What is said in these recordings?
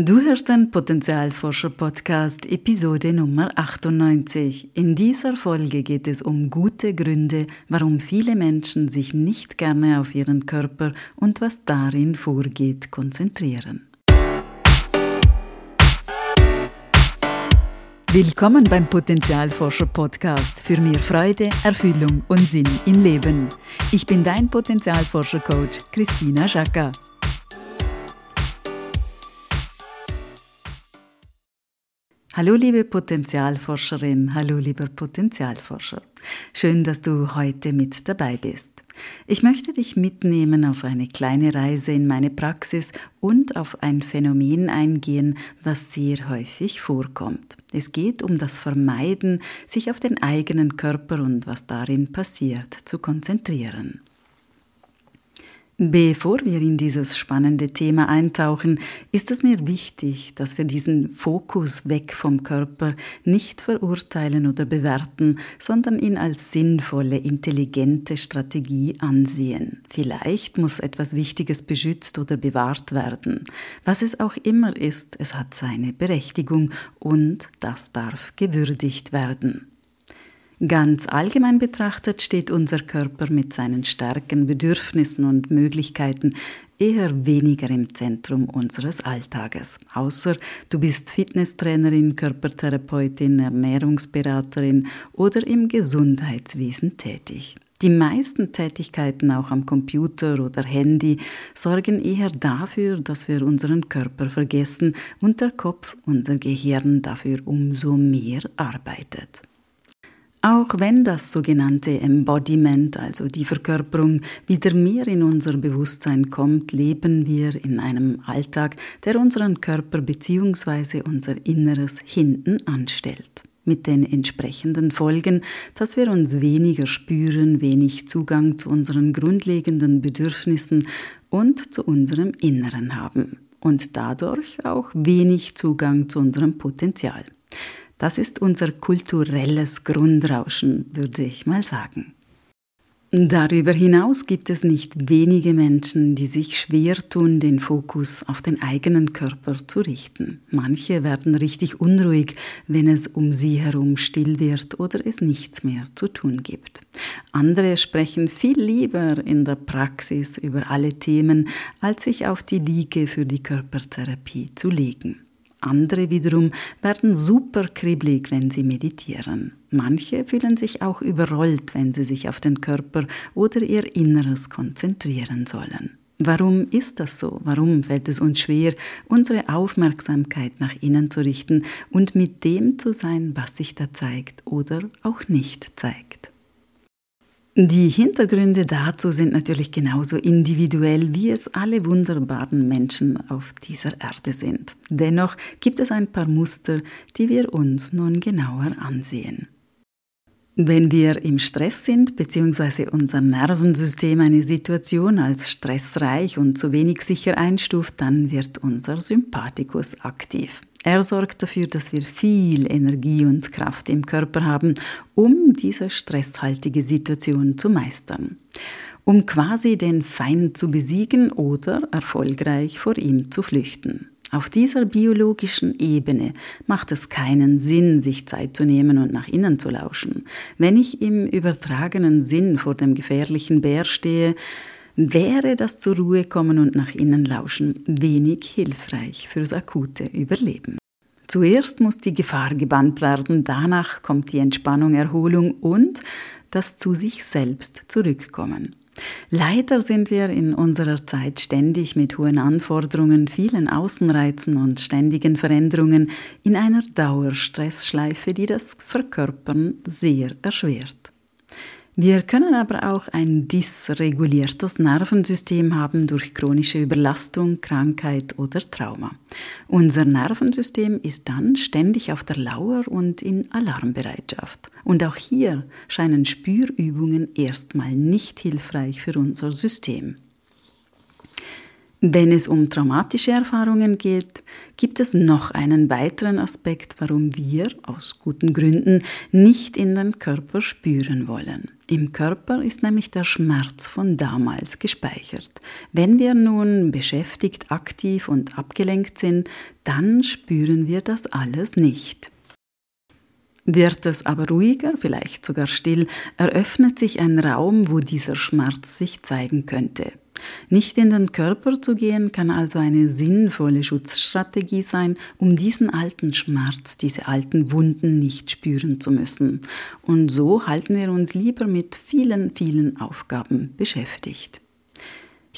Du hörst den Potenzialforscher Podcast Episode Nummer 98. In dieser Folge geht es um gute Gründe, warum viele Menschen sich nicht gerne auf ihren Körper und was darin vorgeht konzentrieren. Willkommen beim Potenzialforscher Podcast für mehr Freude, Erfüllung und Sinn im Leben. Ich bin dein Potenzialforscher Coach Christina Schacker. Hallo liebe Potenzialforscherin, hallo lieber Potenzialforscher. Schön, dass du heute mit dabei bist. Ich möchte dich mitnehmen auf eine kleine Reise in meine Praxis und auf ein Phänomen eingehen, das sehr häufig vorkommt. Es geht um das Vermeiden, sich auf den eigenen Körper und was darin passiert zu konzentrieren. Bevor wir in dieses spannende Thema eintauchen, ist es mir wichtig, dass wir diesen Fokus weg vom Körper nicht verurteilen oder bewerten, sondern ihn als sinnvolle, intelligente Strategie ansehen. Vielleicht muss etwas Wichtiges beschützt oder bewahrt werden. Was es auch immer ist, es hat seine Berechtigung und das darf gewürdigt werden. Ganz allgemein betrachtet steht unser Körper mit seinen Stärken, Bedürfnissen und Möglichkeiten eher weniger im Zentrum unseres Alltages. Außer du bist Fitnesstrainerin, Körpertherapeutin, Ernährungsberaterin oder im Gesundheitswesen tätig. Die meisten Tätigkeiten auch am Computer oder Handy sorgen eher dafür, dass wir unseren Körper vergessen und der Kopf, unser Gehirn dafür umso mehr arbeitet. Auch wenn das sogenannte Embodiment, also die Verkörperung, wieder mehr in unser Bewusstsein kommt, leben wir in einem Alltag, der unseren Körper bzw. unser Inneres hinten anstellt. Mit den entsprechenden Folgen, dass wir uns weniger spüren, wenig Zugang zu unseren grundlegenden Bedürfnissen und zu unserem Inneren haben und dadurch auch wenig Zugang zu unserem Potenzial. Das ist unser kulturelles Grundrauschen, würde ich mal sagen. Darüber hinaus gibt es nicht wenige Menschen, die sich schwer tun, den Fokus auf den eigenen Körper zu richten. Manche werden richtig unruhig, wenn es um sie herum still wird oder es nichts mehr zu tun gibt. Andere sprechen viel lieber in der Praxis über alle Themen, als sich auf die Liege für die Körpertherapie zu legen. Andere wiederum werden super kribbelig, wenn sie meditieren. Manche fühlen sich auch überrollt, wenn sie sich auf den Körper oder ihr Inneres konzentrieren sollen. Warum ist das so? Warum fällt es uns schwer, unsere Aufmerksamkeit nach innen zu richten und mit dem zu sein, was sich da zeigt oder auch nicht zeigt? Die Hintergründe dazu sind natürlich genauso individuell, wie es alle wunderbaren Menschen auf dieser Erde sind. Dennoch gibt es ein paar Muster, die wir uns nun genauer ansehen. Wenn wir im Stress sind bzw. unser Nervensystem eine Situation als stressreich und zu wenig sicher einstuft, dann wird unser Sympathikus aktiv. Er sorgt dafür, dass wir viel Energie und Kraft im Körper haben, um diese stresshaltige Situation zu meistern, um quasi den Feind zu besiegen oder erfolgreich vor ihm zu flüchten. Auf dieser biologischen Ebene macht es keinen Sinn, sich Zeit zu nehmen und nach innen zu lauschen. Wenn ich im übertragenen Sinn vor dem gefährlichen Bär stehe, wäre das zur Ruhe kommen und nach innen lauschen wenig hilfreich fürs akute Überleben. Zuerst muss die Gefahr gebannt werden, danach kommt die Entspannung, Erholung und das zu sich selbst zurückkommen. Leider sind wir in unserer Zeit ständig mit hohen Anforderungen, vielen Außenreizen und ständigen Veränderungen in einer Dauerstressschleife, die das Verkörpern sehr erschwert. Wir können aber auch ein dysreguliertes Nervensystem haben durch chronische Überlastung, Krankheit oder Trauma. Unser Nervensystem ist dann ständig auf der Lauer und in Alarmbereitschaft. Und auch hier scheinen Spürübungen erstmal nicht hilfreich für unser System. Wenn es um traumatische Erfahrungen geht, gibt es noch einen weiteren Aspekt, warum wir aus guten Gründen nicht in den Körper spüren wollen. Im Körper ist nämlich der Schmerz von damals gespeichert. Wenn wir nun beschäftigt, aktiv und abgelenkt sind, dann spüren wir das alles nicht. Wird es aber ruhiger, vielleicht sogar still, eröffnet sich ein Raum, wo dieser Schmerz sich zeigen könnte. Nicht in den Körper zu gehen kann also eine sinnvolle Schutzstrategie sein, um diesen alten Schmerz, diese alten Wunden nicht spüren zu müssen. Und so halten wir uns lieber mit vielen, vielen Aufgaben beschäftigt.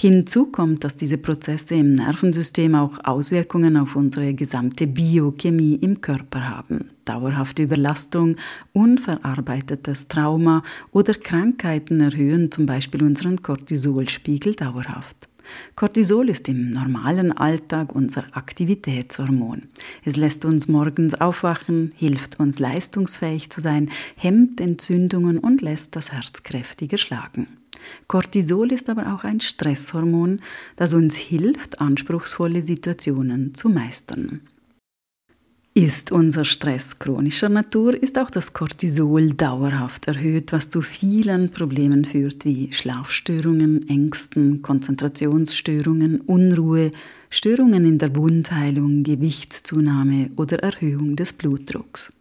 Hinzu kommt, dass diese Prozesse im Nervensystem auch Auswirkungen auf unsere gesamte Biochemie im Körper haben. Dauerhafte Überlastung, unverarbeitetes Trauma oder Krankheiten erhöhen zum Beispiel unseren Cortisolspiegel dauerhaft. Cortisol ist im normalen Alltag unser Aktivitätshormon. Es lässt uns morgens aufwachen, hilft uns leistungsfähig zu sein, hemmt Entzündungen und lässt das Herz kräftiger schlagen. Cortisol ist aber auch ein Stresshormon, das uns hilft, anspruchsvolle Situationen zu meistern. Ist unser Stress chronischer Natur, ist auch das Cortisol dauerhaft erhöht, was zu vielen Problemen führt, wie Schlafstörungen, Ängsten, Konzentrationsstörungen, Unruhe, Störungen in der Wundheilung, Gewichtszunahme oder Erhöhung des Blutdrucks.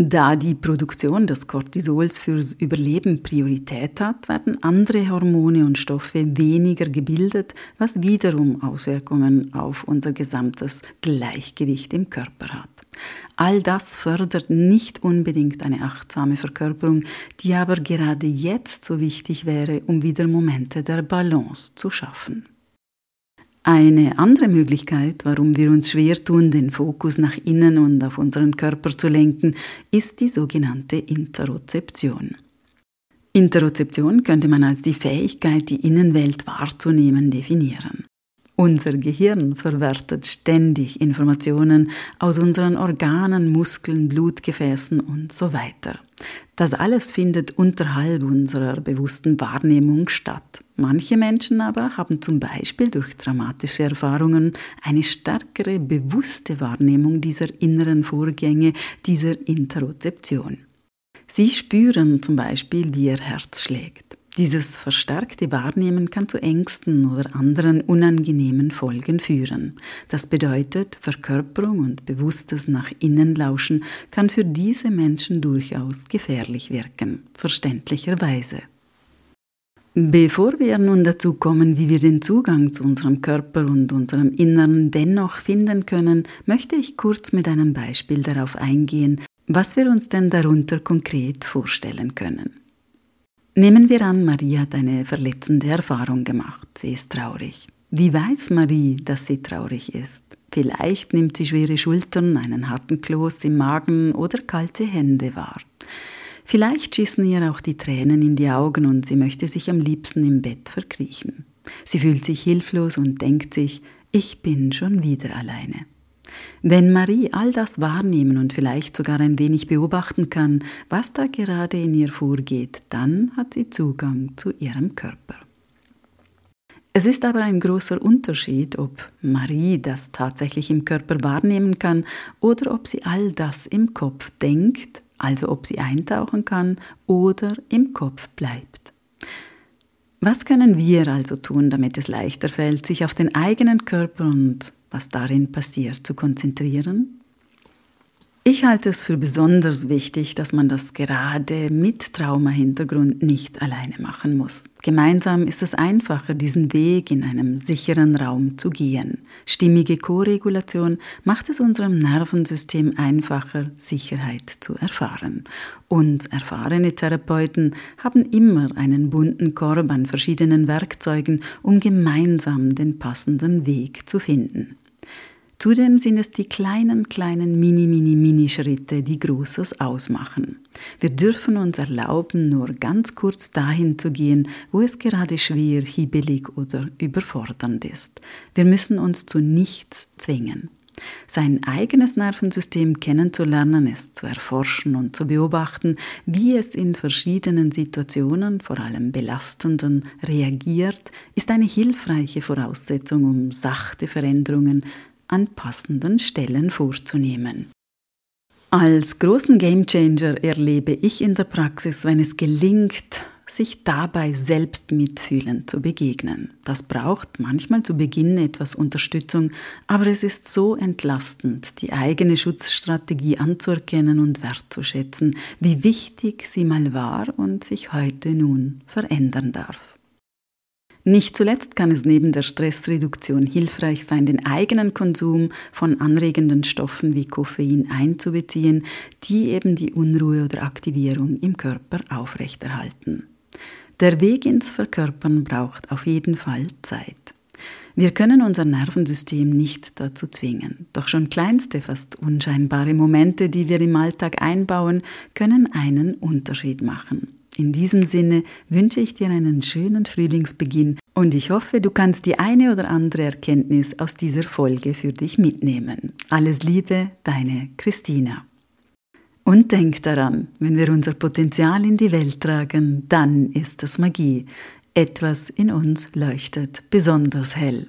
Da die Produktion des Cortisols fürs Überleben Priorität hat, werden andere Hormone und Stoffe weniger gebildet, was wiederum Auswirkungen auf unser gesamtes Gleichgewicht im Körper hat. All das fördert nicht unbedingt eine achtsame Verkörperung, die aber gerade jetzt so wichtig wäre, um wieder Momente der Balance zu schaffen. Eine andere Möglichkeit, warum wir uns schwer tun, den Fokus nach innen und auf unseren Körper zu lenken, ist die sogenannte Interozeption. Interozeption könnte man als die Fähigkeit, die Innenwelt wahrzunehmen, definieren. Unser Gehirn verwertet ständig Informationen aus unseren Organen, Muskeln, Blutgefäßen und so weiter. Das alles findet unterhalb unserer bewussten Wahrnehmung statt. Manche Menschen aber haben zum Beispiel durch dramatische Erfahrungen eine stärkere bewusste Wahrnehmung dieser inneren Vorgänge, dieser Interozeption. Sie spüren zum Beispiel, wie ihr Herz schlägt. Dieses verstärkte Wahrnehmen kann zu Ängsten oder anderen unangenehmen Folgen führen. Das bedeutet, Verkörperung und bewusstes nach innen lauschen kann für diese Menschen durchaus gefährlich wirken, verständlicherweise. Bevor wir nun dazu kommen, wie wir den Zugang zu unserem Körper und unserem Inneren dennoch finden können, möchte ich kurz mit einem Beispiel darauf eingehen, was wir uns denn darunter konkret vorstellen können. Nehmen wir an, Marie hat eine verletzende Erfahrung gemacht. Sie ist traurig. Wie weiß Marie, dass sie traurig ist? Vielleicht nimmt sie schwere Schultern, einen harten Kloß im Magen oder kalte Hände wahr. Vielleicht schießen ihr auch die Tränen in die Augen und sie möchte sich am liebsten im Bett verkriechen. Sie fühlt sich hilflos und denkt sich, ich bin schon wieder alleine. Wenn Marie all das wahrnehmen und vielleicht sogar ein wenig beobachten kann, was da gerade in ihr vorgeht, dann hat sie Zugang zu ihrem Körper. Es ist aber ein großer Unterschied, ob Marie das tatsächlich im Körper wahrnehmen kann oder ob sie all das im Kopf denkt, also ob sie eintauchen kann oder im Kopf bleibt. Was können wir also tun, damit es leichter fällt, sich auf den eigenen Körper und was darin passiert, zu konzentrieren? Ich halte es für besonders wichtig, dass man das gerade mit Traumahintergrund nicht alleine machen muss. Gemeinsam ist es einfacher, diesen Weg in einem sicheren Raum zu gehen. Stimmige Koregulation macht es unserem Nervensystem einfacher, Sicherheit zu erfahren. Und erfahrene Therapeuten haben immer einen bunten Korb an verschiedenen Werkzeugen, um gemeinsam den passenden Weg zu finden. Zudem sind es die kleinen, kleinen Mini, Mini, Mini-Schritte, die Großes ausmachen. Wir dürfen uns erlauben, nur ganz kurz dahin zu gehen, wo es gerade schwer, hibbelig oder überfordernd ist. Wir müssen uns zu nichts zwingen. Sein eigenes Nervensystem kennenzulernen, es zu erforschen und zu beobachten, wie es in verschiedenen Situationen, vor allem belastenden, reagiert, ist eine hilfreiche Voraussetzung, um sachte Veränderungen an passenden Stellen vorzunehmen. Als großen Gamechanger erlebe ich in der Praxis, wenn es gelingt, sich dabei selbst mitfühlend zu begegnen. Das braucht manchmal zu Beginn etwas Unterstützung, aber es ist so entlastend, die eigene Schutzstrategie anzuerkennen und wertzuschätzen, wie wichtig sie mal war und sich heute nun verändern darf. Nicht zuletzt kann es neben der Stressreduktion hilfreich sein, den eigenen Konsum von anregenden Stoffen wie Koffein einzubeziehen, die eben die Unruhe oder Aktivierung im Körper aufrechterhalten. Der Weg ins Verkörpern braucht auf jeden Fall Zeit. Wir können unser Nervensystem nicht dazu zwingen, doch schon kleinste, fast unscheinbare Momente, die wir im Alltag einbauen, können einen Unterschied machen. In diesem Sinne wünsche ich dir einen schönen Frühlingsbeginn und ich hoffe, du kannst die eine oder andere Erkenntnis aus dieser Folge für dich mitnehmen. Alles Liebe, deine Christina. Und denk daran, wenn wir unser Potenzial in die Welt tragen, dann ist das Magie. Etwas in uns leuchtet besonders hell.